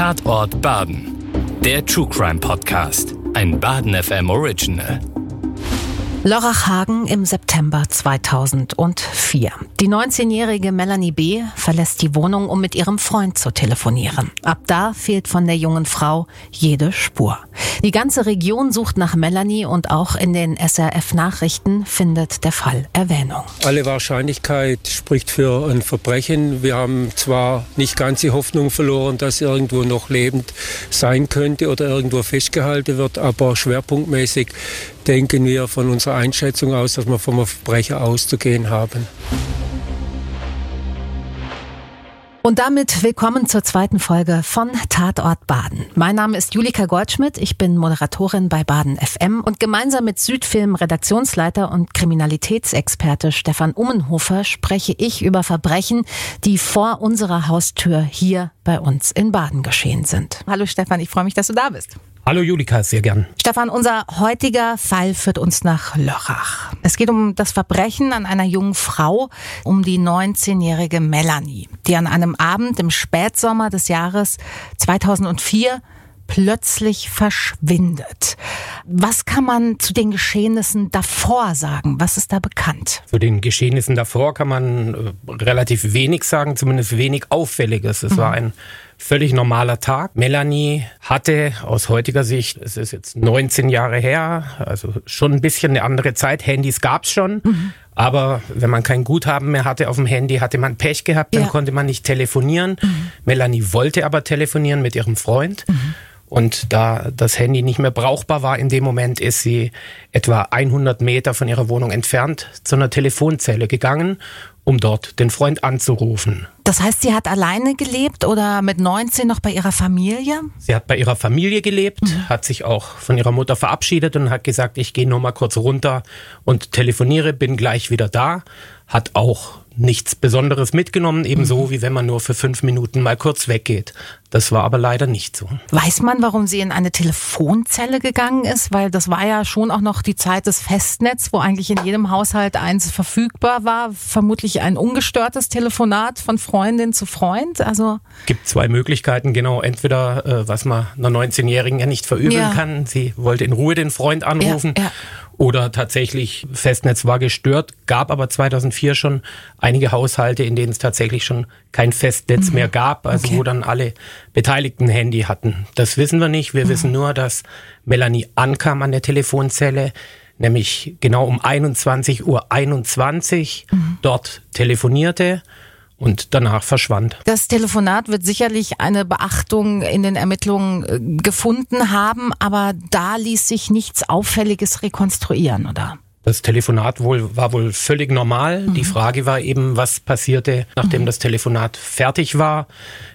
Tatort Baden. Der True Crime Podcast. Ein Baden FM Original. Lorachhagen im September 2004. Die 19-jährige Melanie B. verlässt die Wohnung, um mit ihrem Freund zu telefonieren. Ab da fehlt von der jungen Frau jede Spur. Die ganze Region sucht nach Melanie und auch in den SRF-Nachrichten findet der Fall Erwähnung. Alle Wahrscheinlichkeit spricht für ein Verbrechen. Wir haben zwar nicht ganz die Hoffnung verloren, dass irgendwo noch lebend sein könnte oder irgendwo festgehalten wird, aber schwerpunktmäßig denken wir von unserer Einschätzung aus, dass wir vom Verbrecher auszugehen haben. Und damit willkommen zur zweiten Folge von Tatort Baden. Mein Name ist Julika Goldschmidt, ich bin Moderatorin bei Baden FM und gemeinsam mit Südfilm Redaktionsleiter und Kriminalitätsexperte Stefan Ummenhofer spreche ich über Verbrechen, die vor unserer Haustür hier bei uns in Baden geschehen sind. Hallo Stefan, ich freue mich, dass du da bist. Hallo Julika, sehr gern. Stefan, unser heutiger Fall führt uns nach Lörrach. Es geht um das Verbrechen an einer jungen Frau, um die 19-jährige Melanie, die an einem Abend im Spätsommer des Jahres 2004 plötzlich verschwindet. Was kann man zu den Geschehnissen davor sagen? Was ist da bekannt? Zu den Geschehnissen davor kann man äh, relativ wenig sagen, zumindest wenig Auffälliges. Es mhm. war ein völlig normaler Tag. Melanie hatte aus heutiger Sicht, es ist jetzt 19 Jahre her, also schon ein bisschen eine andere Zeit. Handys gab's schon. Mhm. Aber wenn man kein Guthaben mehr hatte auf dem Handy, hatte man Pech gehabt, dann ja. konnte man nicht telefonieren. Mhm. Melanie wollte aber telefonieren mit ihrem Freund. Mhm. Und da das Handy nicht mehr brauchbar war in dem Moment, ist sie etwa 100 Meter von ihrer Wohnung entfernt zu einer Telefonzelle gegangen, um dort den Freund anzurufen. Das heißt, sie hat alleine gelebt oder mit 19 noch bei ihrer Familie? Sie hat bei ihrer Familie gelebt, mhm. hat sich auch von ihrer Mutter verabschiedet und hat gesagt, ich gehe nur mal kurz runter und telefoniere, bin gleich wieder da. Hat auch nichts Besonderes mitgenommen, ebenso mhm. wie wenn man nur für fünf Minuten mal kurz weggeht. Das war aber leider nicht so. Weiß man, warum sie in eine Telefonzelle gegangen ist? Weil das war ja schon auch noch die Zeit des Festnetz, wo eigentlich in jedem Haushalt eins verfügbar war. Vermutlich ein ungestörtes Telefonat von Freundin zu Freund. Also gibt zwei Möglichkeiten, genau. Entweder äh, was man einer 19-Jährigen ja nicht verübeln ja. kann. Sie wollte in Ruhe den Freund anrufen. Ja, ja oder tatsächlich Festnetz war gestört, gab aber 2004 schon einige Haushalte, in denen es tatsächlich schon kein Festnetz mhm. mehr gab, also okay. wo dann alle Beteiligten Handy hatten. Das wissen wir nicht. Wir mhm. wissen nur, dass Melanie ankam an der Telefonzelle, nämlich genau um 21.21 Uhr 21 mhm. dort telefonierte und danach verschwand. Das Telefonat wird sicherlich eine Beachtung in den Ermittlungen äh, gefunden haben, aber da ließ sich nichts Auffälliges rekonstruieren, oder? Das Telefonat wohl, war wohl völlig normal. Mhm. Die Frage war eben, was passierte, nachdem mhm. das Telefonat fertig war.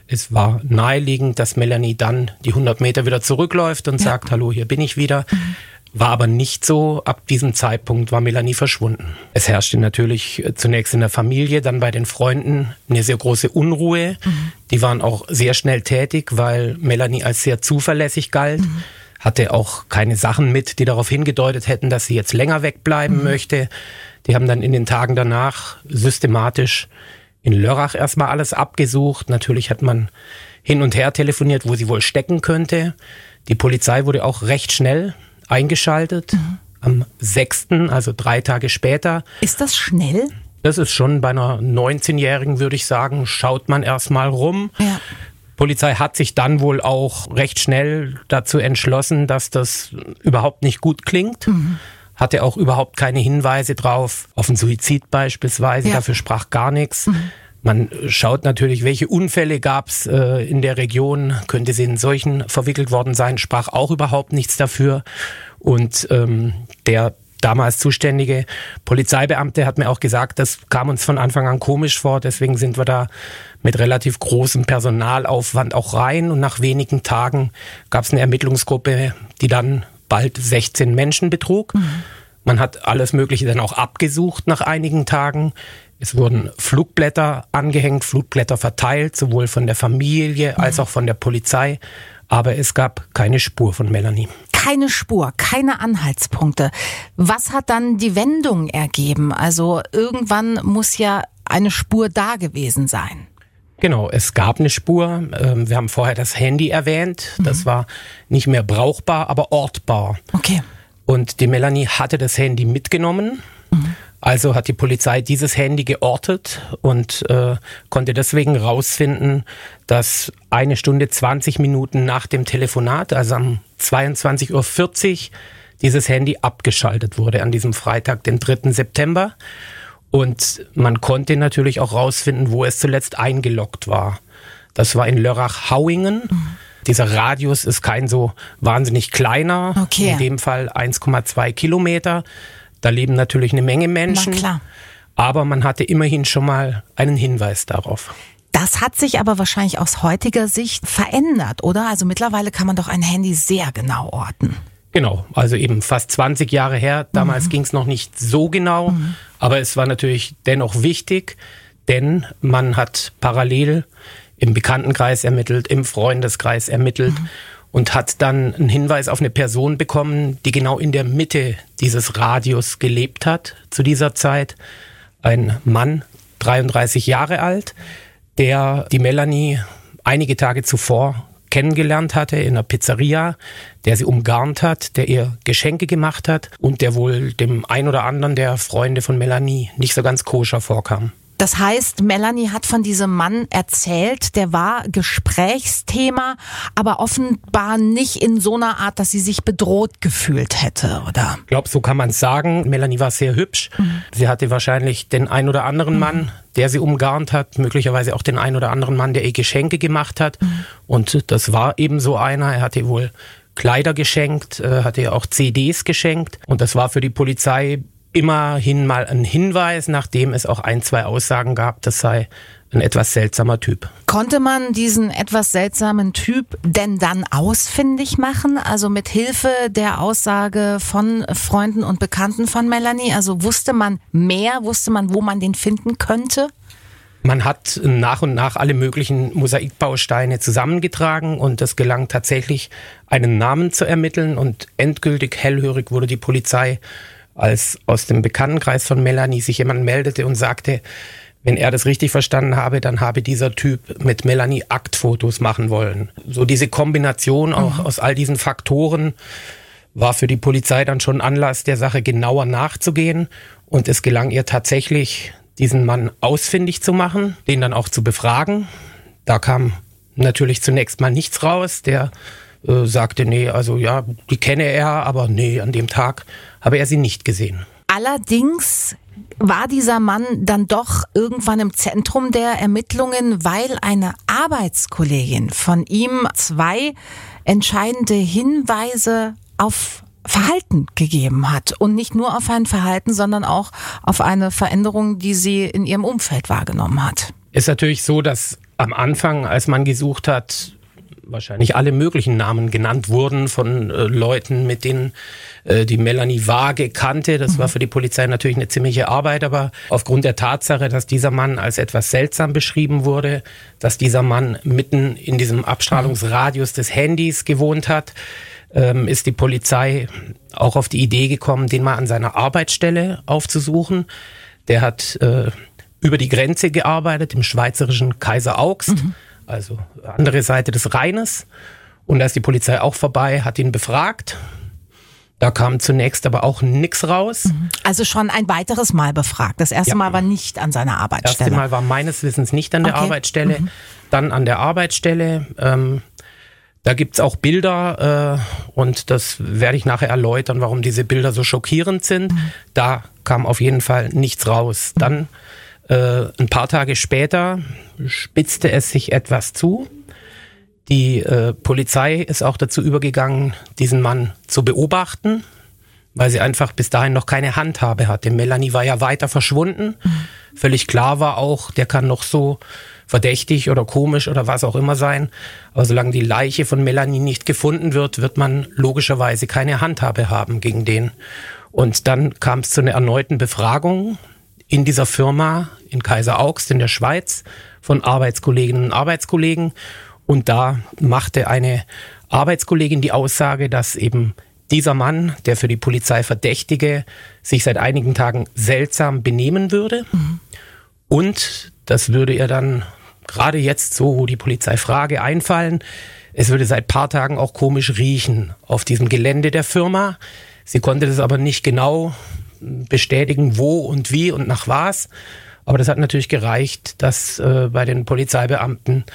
Es war naheliegend, dass Melanie dann die 100 Meter wieder zurückläuft und ja. sagt, hallo, hier bin ich wieder. Mhm. War aber nicht so. Ab diesem Zeitpunkt war Melanie verschwunden. Es herrschte natürlich äh, zunächst in der Familie, dann bei den Freunden eine sehr große Unruhe. Mhm. Die waren auch sehr schnell tätig, weil Melanie als sehr zuverlässig galt. Mhm. Hatte auch keine Sachen mit, die darauf hingedeutet hätten, dass sie jetzt länger wegbleiben mhm. möchte. Die haben dann in den Tagen danach systematisch in Lörrach erstmal alles abgesucht. Natürlich hat man hin und her telefoniert, wo sie wohl stecken könnte. Die Polizei wurde auch recht schnell eingeschaltet. Mhm. Am 6., also drei Tage später. Ist das schnell? Das ist schon bei einer 19-Jährigen, würde ich sagen, schaut man erstmal rum. Ja. Polizei hat sich dann wohl auch recht schnell dazu entschlossen, dass das überhaupt nicht gut klingt. Mhm. Hatte auch überhaupt keine Hinweise drauf, auf einen Suizid beispielsweise, ja. dafür sprach gar nichts. Mhm. Man schaut natürlich, welche Unfälle gab es äh, in der Region, könnte sie in solchen verwickelt worden sein, sprach auch überhaupt nichts dafür. Und ähm, der damals zuständige Polizeibeamte hat mir auch gesagt, das kam uns von Anfang an komisch vor, deswegen sind wir da mit relativ großem Personalaufwand auch rein und nach wenigen Tagen gab es eine Ermittlungsgruppe, die dann bald 16 Menschen betrug. Mhm. Man hat alles Mögliche dann auch abgesucht nach einigen Tagen. Es wurden Flugblätter angehängt, Flugblätter verteilt, sowohl von der Familie als auch von der Polizei. Aber es gab keine Spur von Melanie. Keine Spur, keine Anhaltspunkte. Was hat dann die Wendung ergeben? Also irgendwann muss ja eine Spur da gewesen sein. Genau, es gab eine Spur. Ähm, wir haben vorher das Handy erwähnt. Das mhm. war nicht mehr brauchbar, aber ortbar. Okay. Und die Melanie hatte das Handy mitgenommen. Mhm. Also hat die Polizei dieses Handy geortet und äh, konnte deswegen rausfinden, dass eine Stunde 20 Minuten nach dem Telefonat, also am 22.40 Uhr, dieses Handy abgeschaltet wurde an diesem Freitag, den 3. September. Und man konnte natürlich auch rausfinden, wo es zuletzt eingeloggt war. Das war in Lörrach-Hauingen. Mhm. Dieser Radius ist kein so wahnsinnig kleiner. Okay. In dem Fall 1,2 Kilometer. Da leben natürlich eine Menge Menschen. Na klar. Aber man hatte immerhin schon mal einen Hinweis darauf. Das hat sich aber wahrscheinlich aus heutiger Sicht verändert, oder? Also mittlerweile kann man doch ein Handy sehr genau orten. Genau, also eben fast 20 Jahre her. Damals mhm. ging es noch nicht so genau, mhm. aber es war natürlich dennoch wichtig, denn man hat parallel im Bekanntenkreis ermittelt, im Freundeskreis ermittelt mhm. Und hat dann einen Hinweis auf eine Person bekommen, die genau in der Mitte dieses Radius gelebt hat zu dieser Zeit. Ein Mann, 33 Jahre alt, der die Melanie einige Tage zuvor kennengelernt hatte in einer Pizzeria, der sie umgarnt hat, der ihr Geschenke gemacht hat und der wohl dem ein oder anderen der Freunde von Melanie nicht so ganz koscher vorkam. Das heißt, Melanie hat von diesem Mann erzählt, der war Gesprächsthema, aber offenbar nicht in so einer Art, dass sie sich bedroht gefühlt hätte, oder? Ich glaube, so kann man es sagen. Melanie war sehr hübsch. Mhm. Sie hatte wahrscheinlich den ein oder anderen mhm. Mann, der sie umgarnt hat, möglicherweise auch den ein oder anderen Mann, der ihr Geschenke gemacht hat. Mhm. Und das war eben so einer. Er hatte wohl Kleider geschenkt, äh, hatte ihr auch CDs geschenkt. Und das war für die Polizei immerhin mal ein Hinweis, nachdem es auch ein, zwei Aussagen gab, das sei ein etwas seltsamer Typ. Konnte man diesen etwas seltsamen Typ denn dann ausfindig machen? Also mit Hilfe der Aussage von Freunden und Bekannten von Melanie? Also wusste man mehr? Wusste man, wo man den finden könnte? Man hat nach und nach alle möglichen Mosaikbausteine zusammengetragen und es gelang tatsächlich, einen Namen zu ermitteln und endgültig hellhörig wurde die Polizei als aus dem Bekanntenkreis von Melanie sich jemand meldete und sagte, wenn er das richtig verstanden habe, dann habe dieser Typ mit Melanie Aktfotos machen wollen. So diese Kombination auch mhm. aus all diesen Faktoren war für die Polizei dann schon Anlass, der Sache genauer nachzugehen. Und es gelang ihr tatsächlich, diesen Mann ausfindig zu machen, den dann auch zu befragen. Da kam natürlich zunächst mal nichts raus. Der äh, sagte, nee, also ja, die kenne er, aber nee, an dem Tag habe er sie nicht gesehen. Allerdings war dieser Mann dann doch irgendwann im Zentrum der Ermittlungen, weil eine Arbeitskollegin von ihm zwei entscheidende Hinweise auf Verhalten gegeben hat. Und nicht nur auf ein Verhalten, sondern auch auf eine Veränderung, die sie in ihrem Umfeld wahrgenommen hat. Ist natürlich so, dass am Anfang, als man gesucht hat, wahrscheinlich alle möglichen Namen genannt wurden von äh, Leuten, mit denen äh, die Melanie vage kannte. Das mhm. war für die Polizei natürlich eine ziemliche Arbeit, aber aufgrund der Tatsache, dass dieser Mann als etwas seltsam beschrieben wurde, dass dieser Mann mitten in diesem Abstrahlungsradius des Handys gewohnt hat, ähm, ist die Polizei auch auf die Idee gekommen, den mal an seiner Arbeitsstelle aufzusuchen. Der hat äh, über die Grenze gearbeitet im schweizerischen Kaiser Augst. Mhm also andere Seite des Rheines. Und da ist die Polizei auch vorbei, hat ihn befragt. Da kam zunächst aber auch nichts raus. Mhm. Also schon ein weiteres Mal befragt. Das erste ja. Mal war nicht an seiner Arbeitsstelle. Das erste Mal war meines Wissens nicht an der okay. Arbeitsstelle. Mhm. Dann an der Arbeitsstelle. Ähm, da gibt's auch Bilder äh, und das werde ich nachher erläutern, warum diese Bilder so schockierend sind. Mhm. Da kam auf jeden Fall nichts raus. Dann äh, ein paar Tage später spitzte es sich etwas zu. Die äh, Polizei ist auch dazu übergegangen, diesen Mann zu beobachten, weil sie einfach bis dahin noch keine Handhabe hatte. Melanie war ja weiter verschwunden. Mhm. Völlig klar war auch, der kann noch so verdächtig oder komisch oder was auch immer sein. Aber solange die Leiche von Melanie nicht gefunden wird, wird man logischerweise keine Handhabe haben gegen den. Und dann kam es zu einer erneuten Befragung in dieser Firma in Kaiser Augst in der Schweiz von Arbeitskolleginnen und Arbeitskollegen. Und da machte eine Arbeitskollegin die Aussage, dass eben dieser Mann, der für die Polizei Verdächtige, sich seit einigen Tagen seltsam benehmen würde. Mhm. Und das würde ihr dann gerade jetzt so, wo die Polizei Frage einfallen, es würde seit paar Tagen auch komisch riechen auf diesem Gelände der Firma. Sie konnte das aber nicht genau bestätigen, wo und wie und nach was. Aber das hat natürlich gereicht, dass äh, bei den Polizeibeamten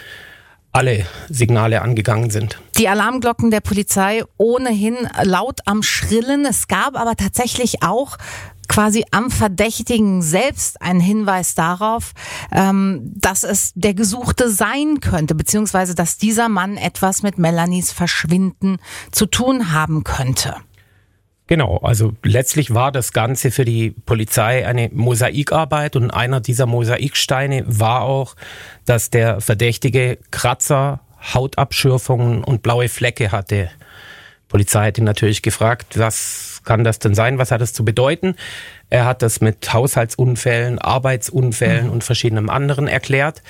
alle Signale angegangen sind. Die Alarmglocken der Polizei ohnehin laut am Schrillen. Es gab aber tatsächlich auch quasi am Verdächtigen selbst einen Hinweis darauf, ähm, dass es der Gesuchte sein könnte, beziehungsweise dass dieser Mann etwas mit Melanies Verschwinden zu tun haben könnte. Genau, also letztlich war das Ganze für die Polizei eine Mosaikarbeit und einer dieser Mosaiksteine war auch, dass der Verdächtige Kratzer, Hautabschürfungen und blaue Flecke hatte. Die Polizei hat ihn natürlich gefragt, was kann das denn sein, was hat das zu bedeuten? Er hat das mit Haushaltsunfällen, Arbeitsunfällen mhm. und verschiedenem anderen erklärt.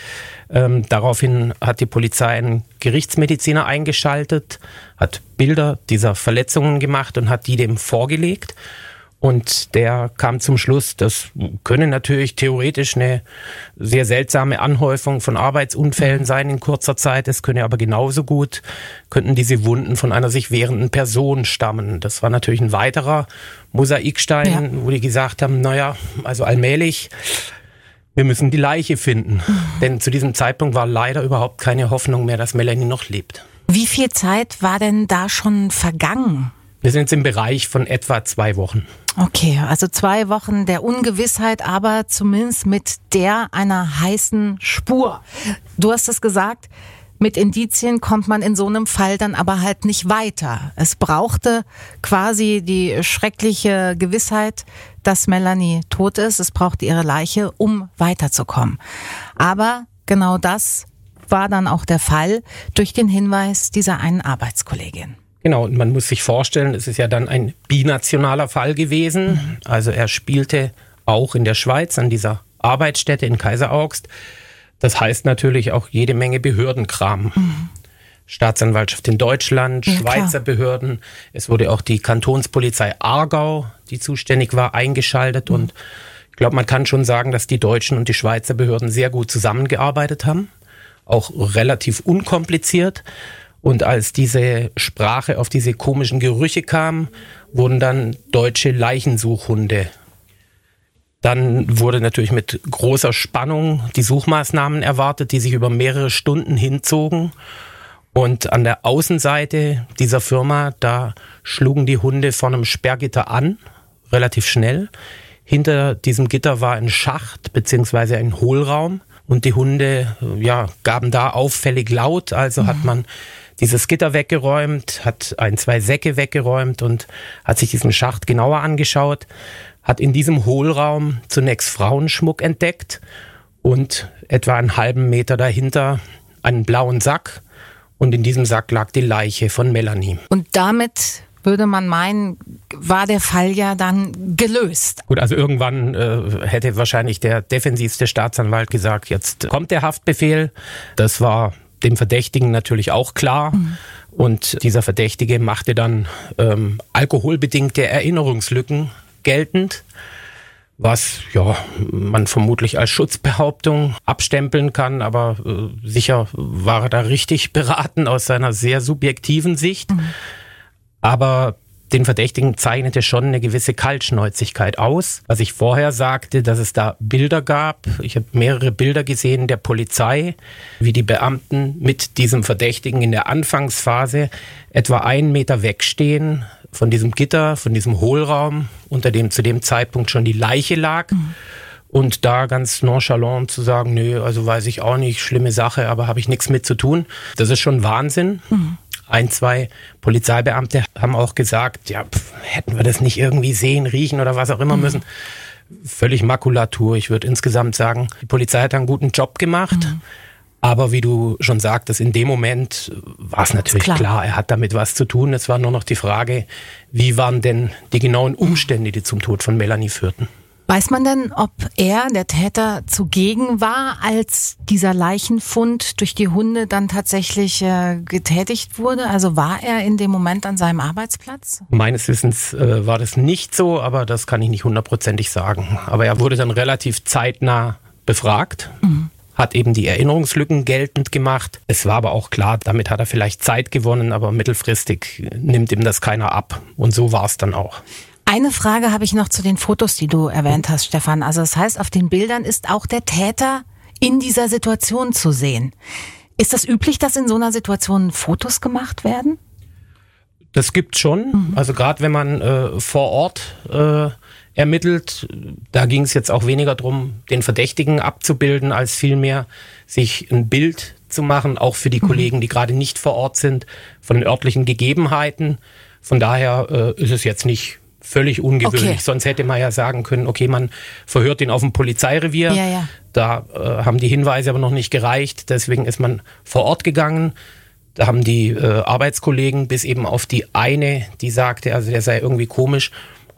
Ähm, daraufhin hat die Polizei einen Gerichtsmediziner eingeschaltet, hat Bilder dieser Verletzungen gemacht und hat die dem vorgelegt. Und der kam zum Schluss, das könne natürlich theoretisch eine sehr seltsame Anhäufung von Arbeitsunfällen sein in kurzer Zeit. Es könne aber genauso gut, könnten diese Wunden von einer sich wehrenden Person stammen. Das war natürlich ein weiterer Mosaikstein, ja. wo die gesagt haben, naja, also allmählich, wir müssen die Leiche finden. Mhm. Denn zu diesem Zeitpunkt war leider überhaupt keine Hoffnung mehr, dass Melanie noch lebt. Wie viel Zeit war denn da schon vergangen? Wir sind jetzt im Bereich von etwa zwei Wochen. Okay, also zwei Wochen der Ungewissheit, aber zumindest mit der einer heißen Spur. Du hast es gesagt, mit Indizien kommt man in so einem Fall dann aber halt nicht weiter. Es brauchte quasi die schreckliche Gewissheit, dass Melanie tot ist. Es brauchte ihre Leiche, um weiterzukommen. Aber genau das war dann auch der Fall durch den Hinweis dieser einen Arbeitskollegin. Genau, und man muss sich vorstellen, es ist ja dann ein binationaler Fall gewesen. Also er spielte auch in der Schweiz an dieser Arbeitsstätte in Kaiseraugst. Das heißt natürlich auch jede Menge Behördenkram. Mhm. Staatsanwaltschaft in Deutschland, ja, Schweizer klar. Behörden. Es wurde auch die Kantonspolizei Aargau, die zuständig war, eingeschaltet. Mhm. Und ich glaube, man kann schon sagen, dass die deutschen und die Schweizer Behörden sehr gut zusammengearbeitet haben. Auch relativ unkompliziert. Und als diese Sprache auf diese komischen Gerüche kam, wurden dann deutsche Leichensuchhunde. Dann wurde natürlich mit großer Spannung die Suchmaßnahmen erwartet, die sich über mehrere Stunden hinzogen. Und an der Außenseite dieser Firma, da schlugen die Hunde vor einem Sperrgitter an, relativ schnell. Hinter diesem Gitter war ein Schacht beziehungsweise ein Hohlraum und die Hunde ja, gaben da auffällig laut, also mhm. hat man dieses Gitter weggeräumt, hat ein, zwei Säcke weggeräumt und hat sich diesen Schacht genauer angeschaut, hat in diesem Hohlraum zunächst Frauenschmuck entdeckt und etwa einen halben Meter dahinter einen blauen Sack und in diesem Sack lag die Leiche von Melanie. Und damit würde man meinen, war der Fall ja dann gelöst. Gut, also irgendwann äh, hätte wahrscheinlich der defensivste Staatsanwalt gesagt, jetzt kommt der Haftbefehl. Das war dem Verdächtigen natürlich auch klar. Mhm. Und dieser Verdächtige machte dann ähm, alkoholbedingte Erinnerungslücken geltend, was ja man vermutlich als Schutzbehauptung abstempeln kann, aber äh, sicher war er da richtig beraten aus seiner sehr subjektiven Sicht. Mhm. Aber den Verdächtigen zeichnete schon eine gewisse Kaltschnäuzigkeit aus. Was ich vorher sagte, dass es da Bilder gab. Ich habe mehrere Bilder gesehen der Polizei, wie die Beamten mit diesem Verdächtigen in der Anfangsphase etwa einen Meter wegstehen von diesem Gitter, von diesem Hohlraum, unter dem zu dem Zeitpunkt schon die Leiche lag. Mhm. Und da ganz nonchalant zu sagen, nö, also weiß ich auch nicht, schlimme Sache, aber habe ich nichts mit zu tun. Das ist schon Wahnsinn. Mhm ein, zwei Polizeibeamte haben auch gesagt, ja, pf, hätten wir das nicht irgendwie sehen, riechen oder was auch immer mhm. müssen. Völlig Makulatur. Ich würde insgesamt sagen, die Polizei hat einen guten Job gemacht. Mhm. Aber wie du schon sagtest, in dem Moment war es natürlich klar. klar. er hat damit was zu tun. Es war nur noch die Frage, wie waren denn die genauen Umstände, die zum Tod von Melanie führten. Weiß man denn, ob er, der Täter, zugegen war, als dieser Leichenfund durch die Hunde dann tatsächlich äh, getätigt wurde? Also war er in dem Moment an seinem Arbeitsplatz? Meines Wissens äh, war das nicht so, aber das kann ich nicht hundertprozentig sagen. Aber er wurde dann relativ zeitnah befragt. Mhm hat eben die Erinnerungslücken geltend gemacht. Es war aber auch klar, damit hat er vielleicht Zeit gewonnen, aber mittelfristig nimmt ihm das keiner ab. Und so war es dann auch. Eine Frage habe ich noch zu den Fotos, die du erwähnt hast, Stefan. Also das heißt, auf den Bildern ist auch der Täter in dieser Situation zu sehen. Ist das üblich, dass in so einer Situation Fotos gemacht werden? Das gibt schon. Mhm. Also gerade wenn man äh, vor Ort äh, ermittelt, da ging es jetzt auch weniger darum, den Verdächtigen abzubilden, als vielmehr sich ein Bild zu machen, auch für die mhm. Kollegen, die gerade nicht vor Ort sind, von den örtlichen Gegebenheiten. Von daher äh, ist es jetzt nicht völlig ungewöhnlich. Okay. Sonst hätte man ja sagen können, okay, man verhört ihn auf dem Polizeirevier. Ja, ja. Da äh, haben die Hinweise aber noch nicht gereicht. Deswegen ist man vor Ort gegangen. Da haben die äh, Arbeitskollegen bis eben auf die eine, die sagte, also der sei irgendwie komisch.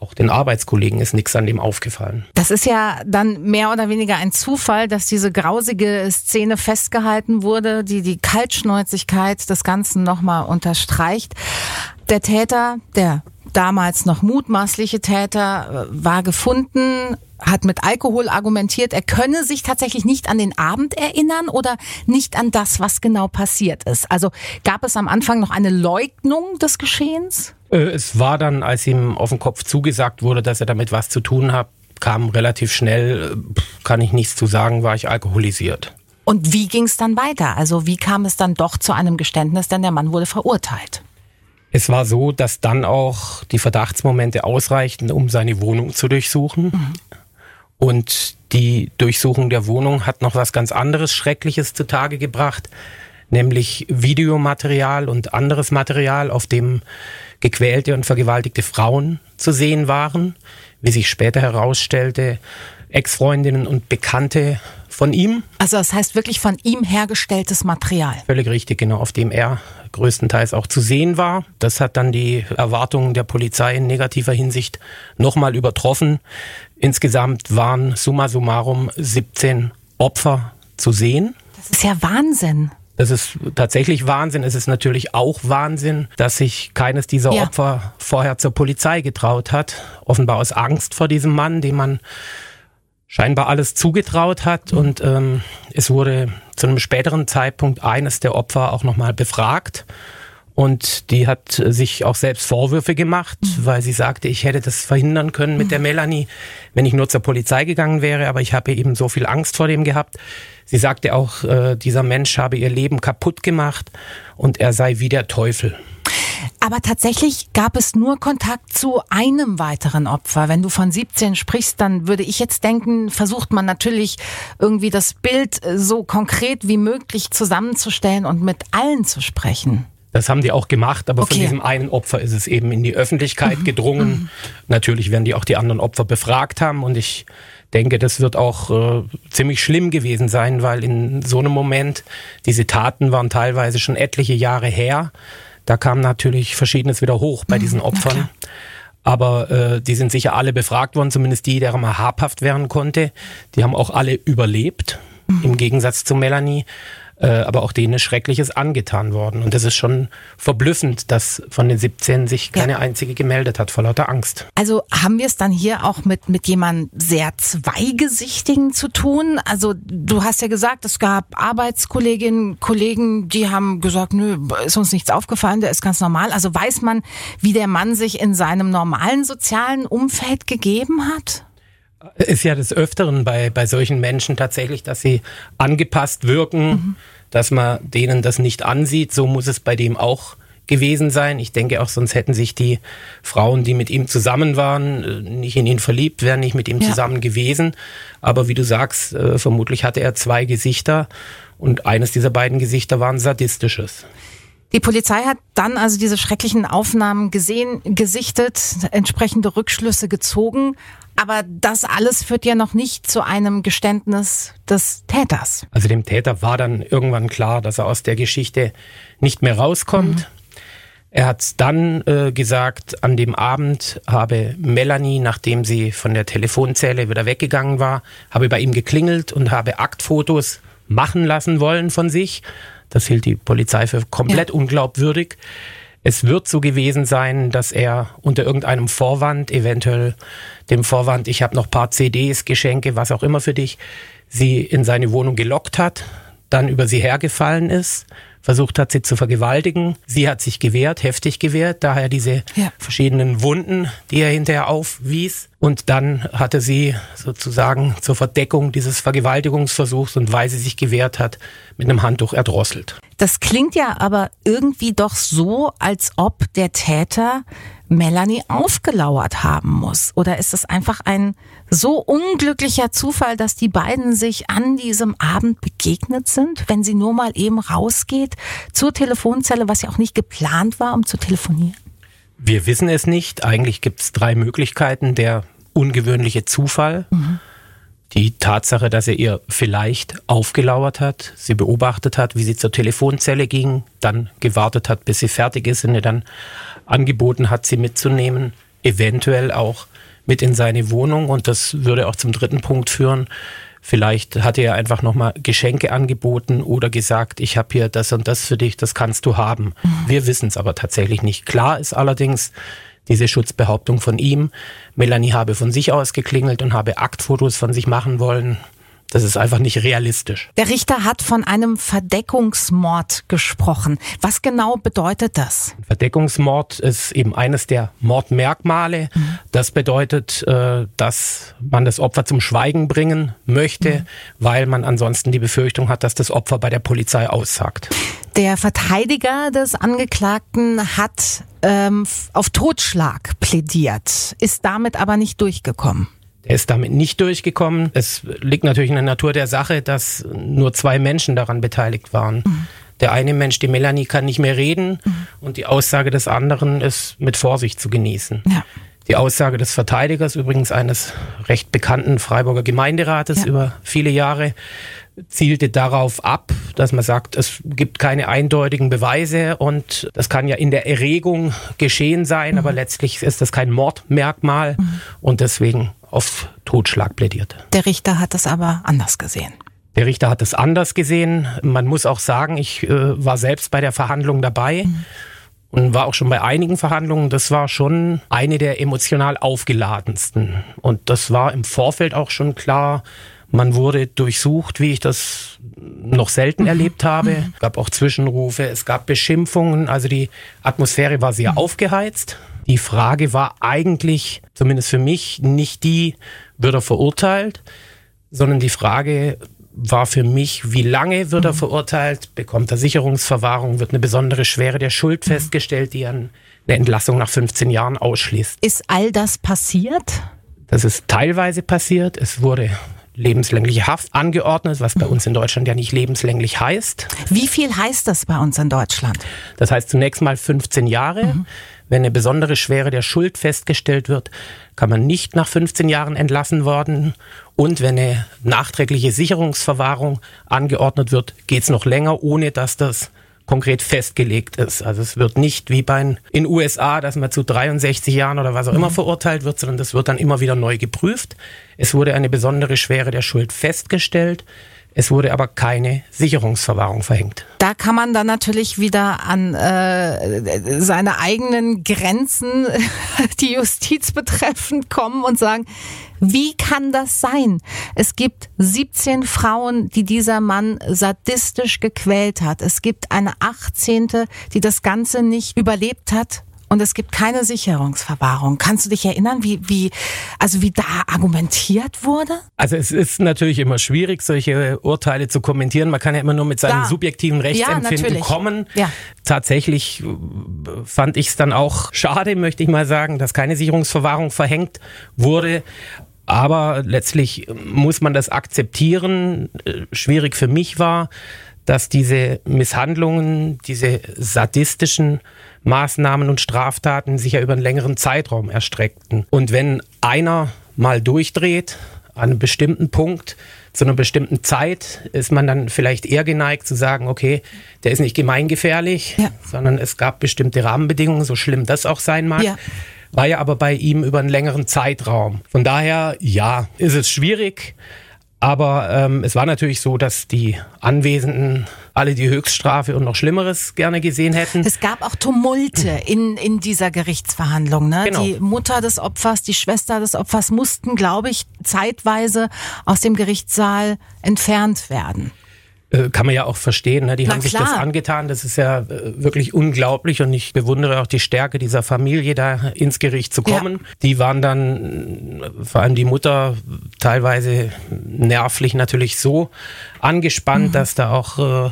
Auch den Arbeitskollegen ist nichts an dem aufgefallen. Das ist ja dann mehr oder weniger ein Zufall, dass diese grausige Szene festgehalten wurde, die die Kaltschnäuzigkeit des Ganzen nochmal unterstreicht. Der Täter, der damals noch mutmaßliche Täter, äh, war gefunden, hat mit Alkohol argumentiert, er könne sich tatsächlich nicht an den Abend erinnern oder nicht an das, was genau passiert ist. Also gab es am Anfang noch eine Leugnung des Geschehens? Äh, es war dann, als ihm auf den Kopf zugesagt wurde, dass er damit was zu tun hat, kam relativ schnell, äh, kann ich nichts zu sagen, war ich alkoholisiert. Und wie ging es dann weiter? Also wie kam es dann doch zu einem Geständnis, denn der Mann wurde verurteilt? Es war so, dass dann auch die Verdachtsmomente ausreichten, um seine Wohnung zu durchsuchen. Mhm. Und die Durchsuchung der Wohnung hat noch was ganz anderes Schreckliches zutage gebracht, nämlich Videomaterial und anderes Material, auf dem gequälte und vergewaltigte Frauen zu sehen waren. Wie sich später herausstellte, Ex-Freundinnen und Bekannte von ihm. Also das heißt wirklich von ihm hergestelltes Material. Völlig richtig, genau, auf dem er größtenteils auch zu sehen war. Das hat dann die Erwartungen der Polizei in negativer Hinsicht nochmal übertroffen. Insgesamt waren summa summarum 17 Opfer zu sehen. Das ist ja Wahnsinn. Das ist tatsächlich Wahnsinn. Es ist natürlich auch Wahnsinn, dass sich keines dieser ja. Opfer vorher zur Polizei getraut hat. Offenbar aus Angst vor diesem Mann, dem man scheinbar alles zugetraut hat. Und ähm, es wurde zu einem späteren Zeitpunkt eines der Opfer auch nochmal befragt. Und die hat sich auch selbst Vorwürfe gemacht, mhm. weil sie sagte, ich hätte das verhindern können mit mhm. der Melanie, wenn ich nur zur Polizei gegangen wäre, aber ich habe eben so viel Angst vor dem gehabt. Sie sagte auch, äh, dieser Mensch habe ihr Leben kaputt gemacht und er sei wie der Teufel. Aber tatsächlich gab es nur Kontakt zu einem weiteren Opfer. Wenn du von 17 sprichst, dann würde ich jetzt denken, versucht man natürlich irgendwie das Bild äh, so konkret wie möglich zusammenzustellen und mit allen zu sprechen. Das haben die auch gemacht, aber okay. von diesem einen Opfer ist es eben in die Öffentlichkeit mhm. gedrungen. Mhm. Natürlich werden die auch die anderen Opfer befragt haben und ich denke, das wird auch äh, ziemlich schlimm gewesen sein, weil in so einem Moment, diese Taten waren teilweise schon etliche Jahre her. Da kam natürlich Verschiedenes wieder hoch bei mhm, diesen Opfern. Aber äh, die sind sicher alle befragt worden, zumindest die, der mal habhaft werden konnte. Die haben auch alle überlebt, mhm. im Gegensatz zu Melanie aber auch denen ist Schreckliches angetan worden. Und das ist schon verblüffend, dass von den 17 sich keine ja. einzige gemeldet hat vor lauter Angst. Also haben wir es dann hier auch mit, mit jemandem sehr Zweigesichtigen zu tun? Also du hast ja gesagt, es gab Arbeitskolleginnen, Kollegen, die haben gesagt, nö, ist uns nichts aufgefallen, der ist ganz normal. Also weiß man, wie der Mann sich in seinem normalen sozialen Umfeld gegeben hat? Ist ja des Öfteren bei, bei solchen Menschen tatsächlich, dass sie angepasst wirken, mhm. dass man denen das nicht ansieht. So muss es bei dem auch gewesen sein. Ich denke auch, sonst hätten sich die Frauen, die mit ihm zusammen waren, äh, nicht in ihn verliebt, wären nicht mit ihm ja. zusammen gewesen. Aber wie du sagst, äh, vermutlich hatte er zwei Gesichter und eines dieser beiden Gesichter war ein sadistisches. Die Polizei hat dann also diese schrecklichen Aufnahmen gesehen, gesichtet, entsprechende Rückschlüsse gezogen. Aber das alles führt ja noch nicht zu einem Geständnis des Täters. Also dem Täter war dann irgendwann klar, dass er aus der Geschichte nicht mehr rauskommt. Mhm. Er hat dann äh, gesagt, an dem Abend habe Melanie, nachdem sie von der Telefonzelle wieder weggegangen war, habe bei ihm geklingelt und habe Aktfotos machen lassen wollen von sich. Das hielt die Polizei für komplett ja. unglaubwürdig. Es wird so gewesen sein, dass er unter irgendeinem Vorwand, eventuell dem Vorwand, ich habe noch paar CDs, Geschenke, was auch immer für dich, sie in seine Wohnung gelockt hat, dann über sie hergefallen ist, versucht hat, sie zu vergewaltigen. Sie hat sich gewehrt, heftig gewehrt, daher diese ja. verschiedenen Wunden, die er hinterher aufwies. Und dann hatte sie sozusagen zur Verdeckung dieses Vergewaltigungsversuchs und weil sie sich gewehrt hat, mit einem Handtuch erdrosselt. Das klingt ja aber irgendwie doch so, als ob der Täter Melanie aufgelauert haben muss. Oder ist es einfach ein so unglücklicher Zufall, dass die beiden sich an diesem Abend begegnet sind, wenn sie nur mal eben rausgeht zur Telefonzelle, was ja auch nicht geplant war, um zu telefonieren? Wir wissen es nicht. Eigentlich gibt es drei Möglichkeiten. Der ungewöhnliche Zufall, mhm. die Tatsache, dass er ihr vielleicht aufgelauert hat, sie beobachtet hat, wie sie zur Telefonzelle ging, dann gewartet hat, bis sie fertig ist und ihr dann angeboten hat, sie mitzunehmen, eventuell auch mit in seine Wohnung. Und das würde auch zum dritten Punkt führen. Vielleicht hat er einfach nochmal Geschenke angeboten oder gesagt, ich habe hier das und das für dich, das kannst du haben. Mhm. Wir wissen es aber tatsächlich nicht. Klar ist allerdings diese Schutzbehauptung von ihm. Melanie habe von sich aus geklingelt und habe Aktfotos von sich machen wollen. Das ist einfach nicht realistisch. Der Richter hat von einem Verdeckungsmord gesprochen. Was genau bedeutet das? Verdeckungsmord ist eben eines der Mordmerkmale. Mhm. Das bedeutet, äh, dass man das Opfer zum Schweigen bringen möchte, mhm. weil man ansonsten die Befürchtung hat, dass das Opfer bei der Polizei aussagt. Der Verteidiger des Angeklagten hat ähm, auf Totschlag plädiert, ist damit aber nicht durchgekommen. Er ist damit nicht durchgekommen. Es liegt natürlich in der Natur der Sache, dass nur zwei Menschen daran beteiligt waren. Mhm. Der eine Mensch, die Melanie, kann nicht mehr reden mhm. und die Aussage des anderen ist mit Vorsicht zu genießen. Ja. Die Aussage des Verteidigers, übrigens eines recht bekannten Freiburger Gemeinderates ja. über viele Jahre, zielte darauf ab, dass man sagt, es gibt keine eindeutigen Beweise und das kann ja in der Erregung geschehen sein, mhm. aber letztlich ist das kein Mordmerkmal mhm. und deswegen auf Totschlag plädierte. Der Richter hat das aber anders gesehen. Der Richter hat es anders gesehen. Man muss auch sagen, ich äh, war selbst bei der Verhandlung dabei. Mhm und war auch schon bei einigen Verhandlungen. Das war schon eine der emotional aufgeladensten. Und das war im Vorfeld auch schon klar, man wurde durchsucht, wie ich das noch selten mhm. erlebt habe. Mhm. Es gab auch Zwischenrufe, es gab Beschimpfungen. Also die Atmosphäre war sehr mhm. aufgeheizt. Die Frage war eigentlich, zumindest für mich, nicht die, wird er verurteilt, sondern die Frage war für mich, wie lange wird er mhm. verurteilt, bekommt er Sicherungsverwahrung, wird eine besondere Schwere der Schuld festgestellt, die an eine Entlassung nach 15 Jahren ausschließt. Ist all das passiert? Das ist teilweise passiert. Es wurde lebenslängliche Haft angeordnet, was bei uns in Deutschland ja nicht lebenslänglich heißt. Wie viel heißt das bei uns in Deutschland? Das heißt zunächst mal 15 Jahre. Mhm. Wenn eine besondere Schwere der Schuld festgestellt wird, kann man nicht nach 15 Jahren entlassen worden. Und wenn eine nachträgliche Sicherungsverwahrung angeordnet wird, geht es noch länger, ohne dass das konkret festgelegt ist. Also es wird nicht wie bei in USA, dass man zu 63 Jahren oder was auch immer mhm. verurteilt wird, sondern das wird dann immer wieder neu geprüft. Es wurde eine besondere Schwere der Schuld festgestellt. Es wurde aber keine Sicherungsverwahrung verhängt. Da kann man dann natürlich wieder an äh, seine eigenen Grenzen, die Justiz betreffend, kommen und sagen, wie kann das sein? Es gibt 17 Frauen, die dieser Mann sadistisch gequält hat. Es gibt eine 18., die das Ganze nicht überlebt hat und es gibt keine Sicherungsverwahrung. Kannst du dich erinnern, wie, wie, also wie da argumentiert wurde? Also es ist natürlich immer schwierig, solche Urteile zu kommentieren. Man kann ja immer nur mit seinem ja. subjektiven Rechtsempfinden ja, kommen. Ja. Tatsächlich äh, fand ich es dann auch schade, möchte ich mal sagen, dass keine Sicherungsverwahrung verhängt wurde. Aber letztlich muss man das akzeptieren. Äh, schwierig für mich war, dass diese Misshandlungen, diese sadistischen Maßnahmen und Straftaten sich ja über einen längeren Zeitraum erstreckten. Und wenn einer mal durchdreht, an einem bestimmten Punkt, zu einer bestimmten Zeit, ist man dann vielleicht eher geneigt zu sagen, okay, der ist nicht gemeingefährlich, ja. sondern es gab bestimmte Rahmenbedingungen, so schlimm das auch sein mag. Ja. War ja aber bei ihm über einen längeren Zeitraum. Von daher, ja, ist es schwierig. Aber ähm, es war natürlich so, dass die Anwesenden alle die Höchststrafe und noch Schlimmeres gerne gesehen hätten. Es gab auch Tumulte in, in dieser Gerichtsverhandlung. Ne? Genau. Die Mutter des Opfers, die Schwester des Opfers mussten, glaube ich, zeitweise aus dem Gerichtssaal entfernt werden. Äh, kann man ja auch verstehen. Ne? Die Na haben klar. sich das angetan. Das ist ja äh, wirklich unglaublich und ich bewundere auch die Stärke dieser Familie, da ins Gericht zu kommen. Ja. Die waren dann, äh, vor allem die Mutter, teilweise nervlich natürlich so angespannt, mhm. dass da auch äh,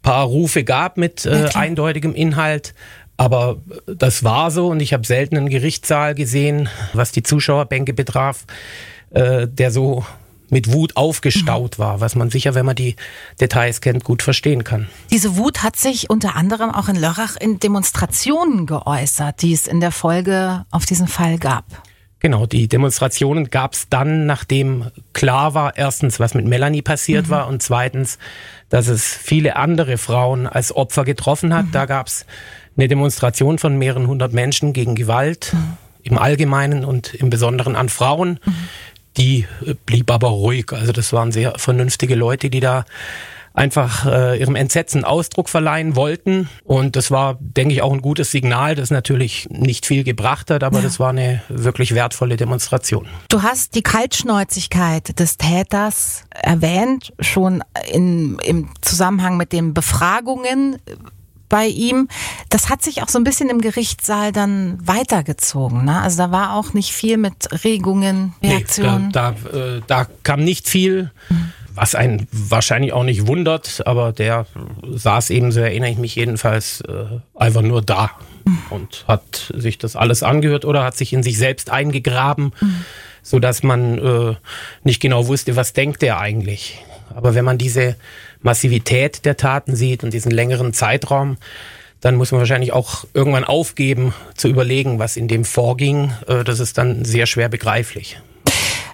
paar Rufe gab mit äh, eindeutigem Inhalt. Aber das war so und ich habe selten einen Gerichtssaal gesehen, was die Zuschauerbänke betraf, äh, der so mit Wut aufgestaut mhm. war, was man sicher, wenn man die Details kennt, gut verstehen kann. Diese Wut hat sich unter anderem auch in Lörrach in Demonstrationen geäußert, die es in der Folge auf diesen Fall gab. Genau, die Demonstrationen gab es dann, nachdem klar war, erstens, was mit Melanie passiert mhm. war und zweitens, dass es viele andere Frauen als Opfer getroffen hat. Mhm. Da gab es eine Demonstration von mehreren hundert Menschen gegen Gewalt mhm. im Allgemeinen und im Besonderen an Frauen. Mhm. Die blieb aber ruhig. Also das waren sehr vernünftige Leute, die da einfach äh, ihrem Entsetzen Ausdruck verleihen wollten. Und das war, denke ich, auch ein gutes Signal, das natürlich nicht viel gebracht hat, aber ja. das war eine wirklich wertvolle Demonstration. Du hast die Kaltschnäuzigkeit des Täters erwähnt, schon in, im Zusammenhang mit den Befragungen bei ihm. Das hat sich auch so ein bisschen im Gerichtssaal dann weitergezogen. Ne? Also da war auch nicht viel mit Regungen, Reaktionen. Nee, da, da, äh, da kam nicht viel. Mhm. Was einen wahrscheinlich auch nicht wundert, aber der saß eben, so erinnere ich mich jedenfalls, äh, einfach nur da mhm. und hat sich das alles angehört oder hat sich in sich selbst eingegraben, mhm. so dass man äh, nicht genau wusste, was denkt er eigentlich. Aber wenn man diese Massivität der Taten sieht und diesen längeren Zeitraum, dann muss man wahrscheinlich auch irgendwann aufgeben, zu überlegen, was in dem vorging. Äh, das ist dann sehr schwer begreiflich.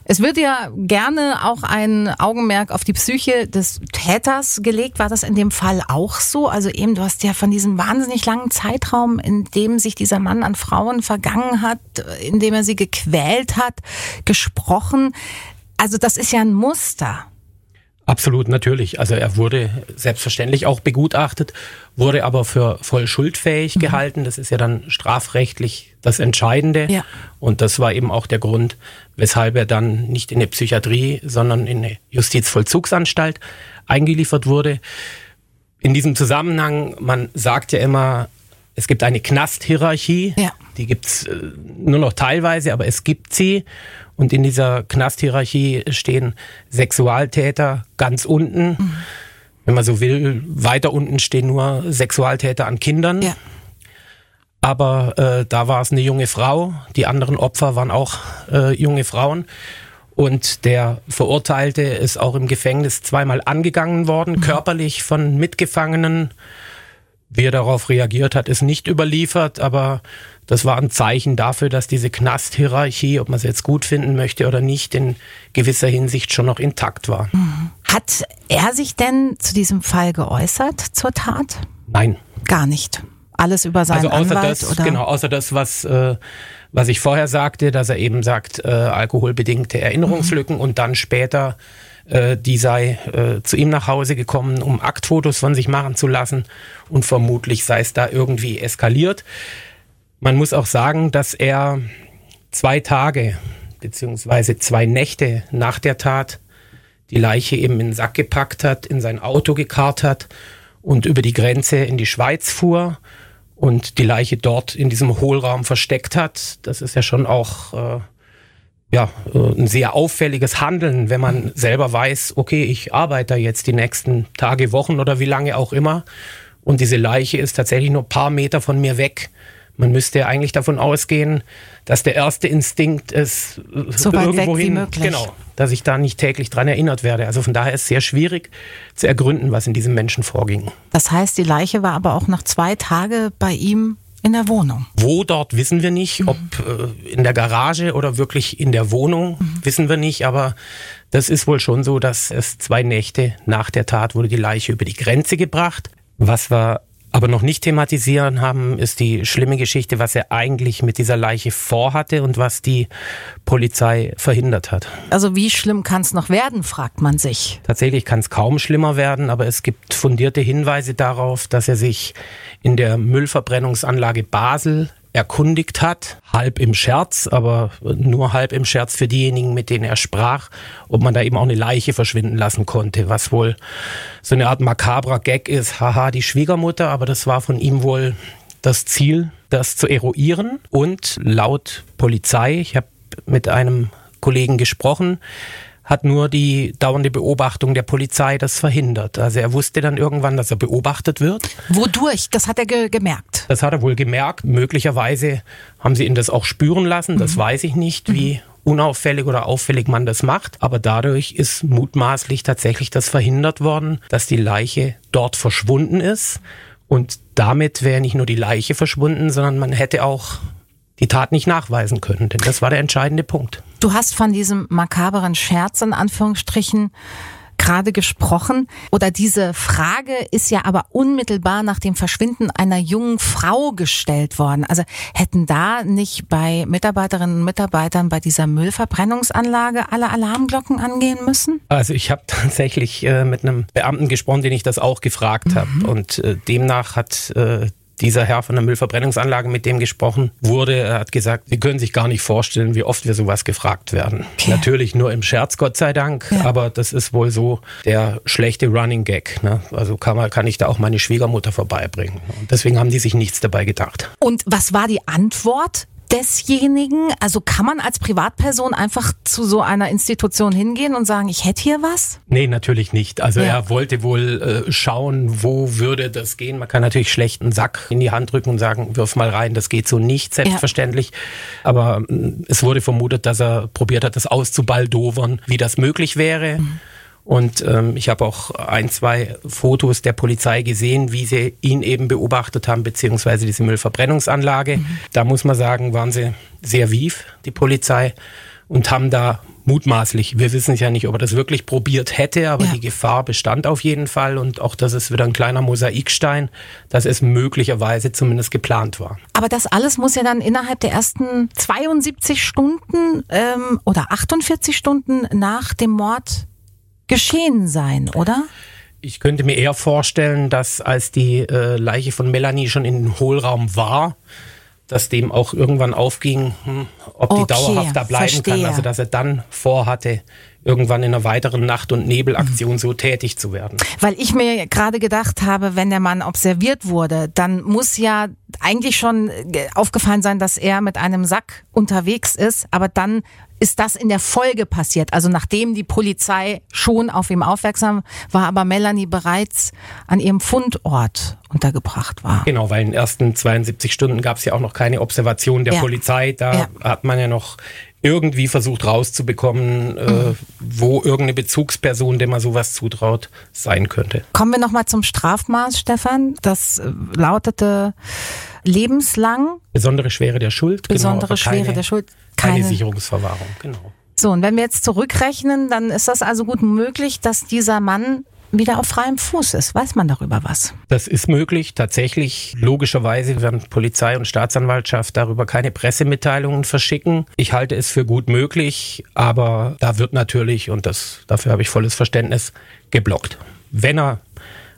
Es wird ja gerne auch ein Augenmerk auf die Psyche des Täters gelegt. War das in dem Fall auch so? Also eben, du hast ja von diesem wahnsinnig langen Zeitraum, in dem sich dieser Mann an Frauen vergangen hat, in dem er sie gequält hat, gesprochen. Also das ist ja ein Muster. Absolut, natürlich. Also er wurde selbstverständlich auch begutachtet, wurde aber für voll schuldfähig mhm. gehalten. Das ist ja dann strafrechtlich das Entscheidende. Ja. Und das war eben auch der Grund, weshalb er dann nicht in eine Psychiatrie, sondern in eine Justizvollzugsanstalt eingeliefert wurde. In diesem Zusammenhang, man sagt ja immer, es gibt eine Knasthierarchie. Ja. Die gibt's äh, nur noch teilweise, aber es gibt sie. Und in dieser Knasthierarchie stehen Sexualtäter ganz unten. Mhm. Wenn man so will, weiter unten stehen nur Sexualtäter an Kindern. Ja. Aber äh, da war es eine junge Frau. Die anderen Opfer waren auch äh, junge Frauen. Und der Verurteilte ist auch im Gefängnis zweimal angegangen worden, mhm. körperlich von Mitgefangenen. Wie er darauf reagiert hat, ist nicht überliefert, aber das war ein Zeichen dafür, dass diese Knasthierarchie, ob man es jetzt gut finden möchte oder nicht, in gewisser Hinsicht schon noch intakt war. Hat er sich denn zu diesem Fall geäußert zur Tat? Nein. Gar nicht. Alles über seinen also außer Anwalt, das, oder? Genau, außer das, was, äh, was ich vorher sagte, dass er eben sagt, äh, alkoholbedingte Erinnerungslücken mhm. und dann später äh, die sei äh, zu ihm nach Hause gekommen, um Aktfotos von sich machen zu lassen und vermutlich sei es da irgendwie eskaliert. Man muss auch sagen, dass er zwei Tage beziehungsweise zwei Nächte nach der Tat die Leiche eben in den Sack gepackt hat, in sein Auto gekarrt hat und über die Grenze in die Schweiz fuhr und die Leiche dort in diesem Hohlraum versteckt hat. Das ist ja schon auch äh, ja, äh, ein sehr auffälliges Handeln, wenn man selber weiß, okay, ich arbeite jetzt die nächsten Tage, Wochen oder wie lange auch immer und diese Leiche ist tatsächlich nur ein paar Meter von mir weg. Man müsste eigentlich davon ausgehen, dass der erste Instinkt ist, so weit irgendwohin, weg wie möglich. genau, dass ich da nicht täglich dran erinnert werde. Also von daher ist es sehr schwierig zu ergründen, was in diesem Menschen vorging. Das heißt, die Leiche war aber auch nach zwei Tagen bei ihm in der Wohnung. Wo dort wissen wir nicht, mhm. ob äh, in der Garage oder wirklich in der Wohnung, mhm. wissen wir nicht, aber das ist wohl schon so, dass es zwei Nächte nach der Tat wurde die Leiche über die Grenze gebracht. Was wir aber noch nicht thematisieren haben, ist die schlimme Geschichte, was er eigentlich mit dieser Leiche vorhatte und was die Polizei verhindert hat. Also wie schlimm kann es noch werden, fragt man sich. Tatsächlich kann es kaum schlimmer werden, aber es gibt fundierte Hinweise darauf, dass er sich in der Müllverbrennungsanlage Basel erkundigt hat, halb im Scherz, aber nur halb im Scherz für diejenigen, mit denen er sprach, ob man da eben auch eine Leiche verschwinden lassen konnte, was wohl so eine Art makabrer Gag ist, haha, die Schwiegermutter, aber das war von ihm wohl das Ziel, das zu eruieren. Und laut Polizei, ich habe mit einem Kollegen gesprochen, hat nur die dauernde Beobachtung der Polizei das verhindert. Also er wusste dann irgendwann, dass er beobachtet wird. Wodurch? Das hat er ge gemerkt. Das hat er wohl gemerkt. Möglicherweise haben sie ihn das auch spüren lassen. Das mhm. weiß ich nicht, wie unauffällig oder auffällig man das macht. Aber dadurch ist mutmaßlich tatsächlich das verhindert worden, dass die Leiche dort verschwunden ist. Und damit wäre nicht nur die Leiche verschwunden, sondern man hätte auch die Tat nicht nachweisen können. Denn das war der entscheidende Punkt. Du hast von diesem makaberen Scherz in Anführungsstrichen gerade gesprochen. Oder diese Frage ist ja aber unmittelbar nach dem Verschwinden einer jungen Frau gestellt worden. Also hätten da nicht bei Mitarbeiterinnen und Mitarbeitern bei dieser Müllverbrennungsanlage alle Alarmglocken angehen müssen? Also ich habe tatsächlich äh, mit einem Beamten gesprochen, den ich das auch gefragt mhm. habe. Und äh, demnach hat äh, dieser Herr von der Müllverbrennungsanlage, mit dem gesprochen wurde, er hat gesagt, Sie können sich gar nicht vorstellen, wie oft wir sowas gefragt werden. Okay. Natürlich nur im Scherz, Gott sei Dank, ja. aber das ist wohl so der schlechte Running Gag. Ne? Also kann, man, kann ich da auch meine Schwiegermutter vorbeibringen. Und deswegen haben die sich nichts dabei gedacht. Und was war die Antwort? Desjenigen? Also kann man als Privatperson einfach zu so einer Institution hingehen und sagen, ich hätte hier was? Nee, natürlich nicht. Also ja. er wollte wohl äh, schauen, wo würde das gehen. Man kann natürlich schlecht einen Sack in die Hand drücken und sagen, wirf mal rein, das geht so nicht, selbstverständlich. Ja. Aber äh, es wurde vermutet, dass er probiert hat, das auszubaldowern, wie das möglich wäre. Mhm. Und ähm, ich habe auch ein, zwei Fotos der Polizei gesehen, wie sie ihn eben beobachtet haben, beziehungsweise diese Müllverbrennungsanlage. Mhm. Da muss man sagen, waren sie sehr wief, die Polizei, und haben da mutmaßlich, wir wissen ja nicht, ob er das wirklich probiert hätte, aber ja. die Gefahr bestand auf jeden Fall und auch das ist wieder ein kleiner Mosaikstein, dass es möglicherweise zumindest geplant war. Aber das alles muss ja dann innerhalb der ersten 72 Stunden ähm, oder 48 Stunden nach dem Mord geschehen sein, oder? Ich könnte mir eher vorstellen, dass als die äh, Leiche von Melanie schon in den Hohlraum war, dass dem auch irgendwann aufging, hm, ob die okay, dauerhaft da bleiben verstehe. kann. Also dass er dann vorhatte, irgendwann in einer weiteren Nacht- und Nebelaktion mhm. so tätig zu werden. Weil ich mir gerade gedacht habe, wenn der Mann observiert wurde, dann muss ja eigentlich schon äh, aufgefallen sein, dass er mit einem Sack unterwegs ist, aber dann ist das in der Folge passiert. Also nachdem die Polizei schon auf ihm aufmerksam war, aber Melanie bereits an ihrem Fundort untergebracht war. Genau, weil in den ersten 72 Stunden gab es ja auch noch keine Observation der ja. Polizei. Da ja. hat man ja noch irgendwie versucht rauszubekommen, äh, mhm. wo irgendeine Bezugsperson, der man sowas zutraut, sein könnte. Kommen wir nochmal zum Strafmaß, Stefan. Das äh, lautete lebenslang. Besondere Schwere der Schuld. Genau, Besondere genau, Schwere keine, der Schuld. Keine, keine Sicherungsverwahrung, genau. So, und wenn wir jetzt zurückrechnen, dann ist das also gut möglich, dass dieser Mann wieder auf freiem Fuß ist. Weiß man darüber was? Das ist möglich. Tatsächlich, logischerweise werden Polizei und Staatsanwaltschaft darüber keine Pressemitteilungen verschicken. Ich halte es für gut möglich, aber da wird natürlich, und das, dafür habe ich volles Verständnis, geblockt. Wenn er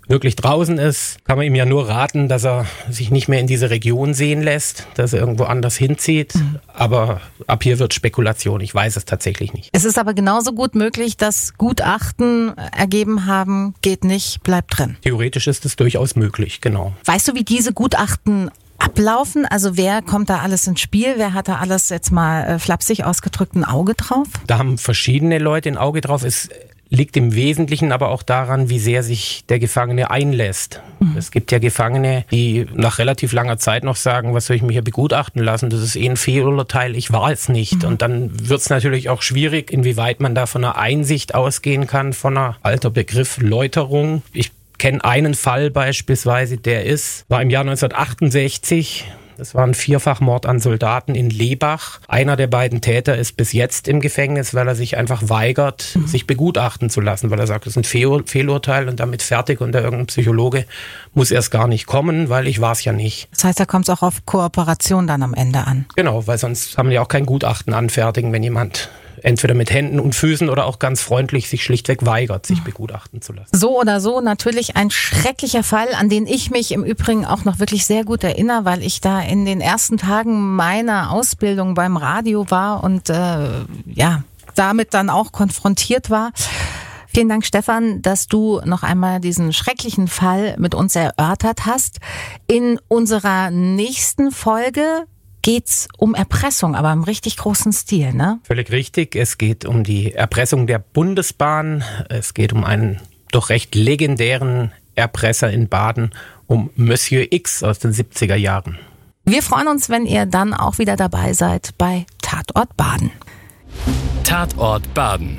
wirklich draußen ist, kann man ihm ja nur raten, dass er sich nicht mehr in diese Region sehen lässt, dass er irgendwo anders hinzieht. Mhm. Aber ab hier wird Spekulation. Ich weiß es tatsächlich nicht. Es ist aber genauso gut möglich, dass Gutachten ergeben haben, geht nicht, bleibt drin. Theoretisch ist es durchaus möglich, genau. Weißt du, wie diese Gutachten ablaufen? Also wer kommt da alles ins Spiel? Wer hat da alles jetzt mal äh, flapsig ausgedrückt ein Auge drauf? Da haben verschiedene Leute ein Auge drauf. Es liegt im Wesentlichen aber auch daran, wie sehr sich der Gefangene einlässt. Mhm. Es gibt ja Gefangene, die nach relativ langer Zeit noch sagen, was soll ich mir hier begutachten lassen? Das ist eh ein Fehlurteil, ich war es nicht. Mhm. Und dann wird es natürlich auch schwierig, inwieweit man da von einer Einsicht ausgehen kann, von einer alter Begriff Läuterung. Ich kenne einen Fall beispielsweise, der ist, war im Jahr 1968 Es war ein Vierfachmord an Soldaten in Lebach. Einer der beiden Täter ist bis jetzt im Gefängnis, weil er sich einfach weigert, mhm. sich begutachten zu lassen, weil er sagt, das ist ein Fehl Fehlurteil und damit fertig und der irgendein Psychologe muss erst gar nicht kommen, weil ich war es ja nicht. Das heißt, da kommt es auch auf Kooperation dann am Ende an. Genau, weil sonst haben wir ja auch kein Gutachten anfertigen, wenn jemand entweder mit Händen und Füßen oder auch ganz freundlich sich schlichtweg weigert, sich begutachten zu lassen. So oder so natürlich ein schrecklicher Fall, an den ich mich im Übrigen auch noch wirklich sehr gut erinnere, weil ich da in den ersten Tagen meiner Ausbildung beim Radio war und äh, ja, damit dann auch konfrontiert war. Vielen Dank, Stefan, dass du noch einmal diesen schrecklichen Fall mit uns erörtert hast. In unserer nächsten Folge geht's um Erpressung, aber im richtig großen Stil, ne? Völlig richtig. Es geht um die Erpressung der Bundesbahn. Es geht um einen doch recht legendären Erpresser in Baden, um Monsieur X aus den 70er Jahren. Wir freuen uns, wenn ihr dann auch wieder dabei seid bei Tatort Baden. Tatort Baden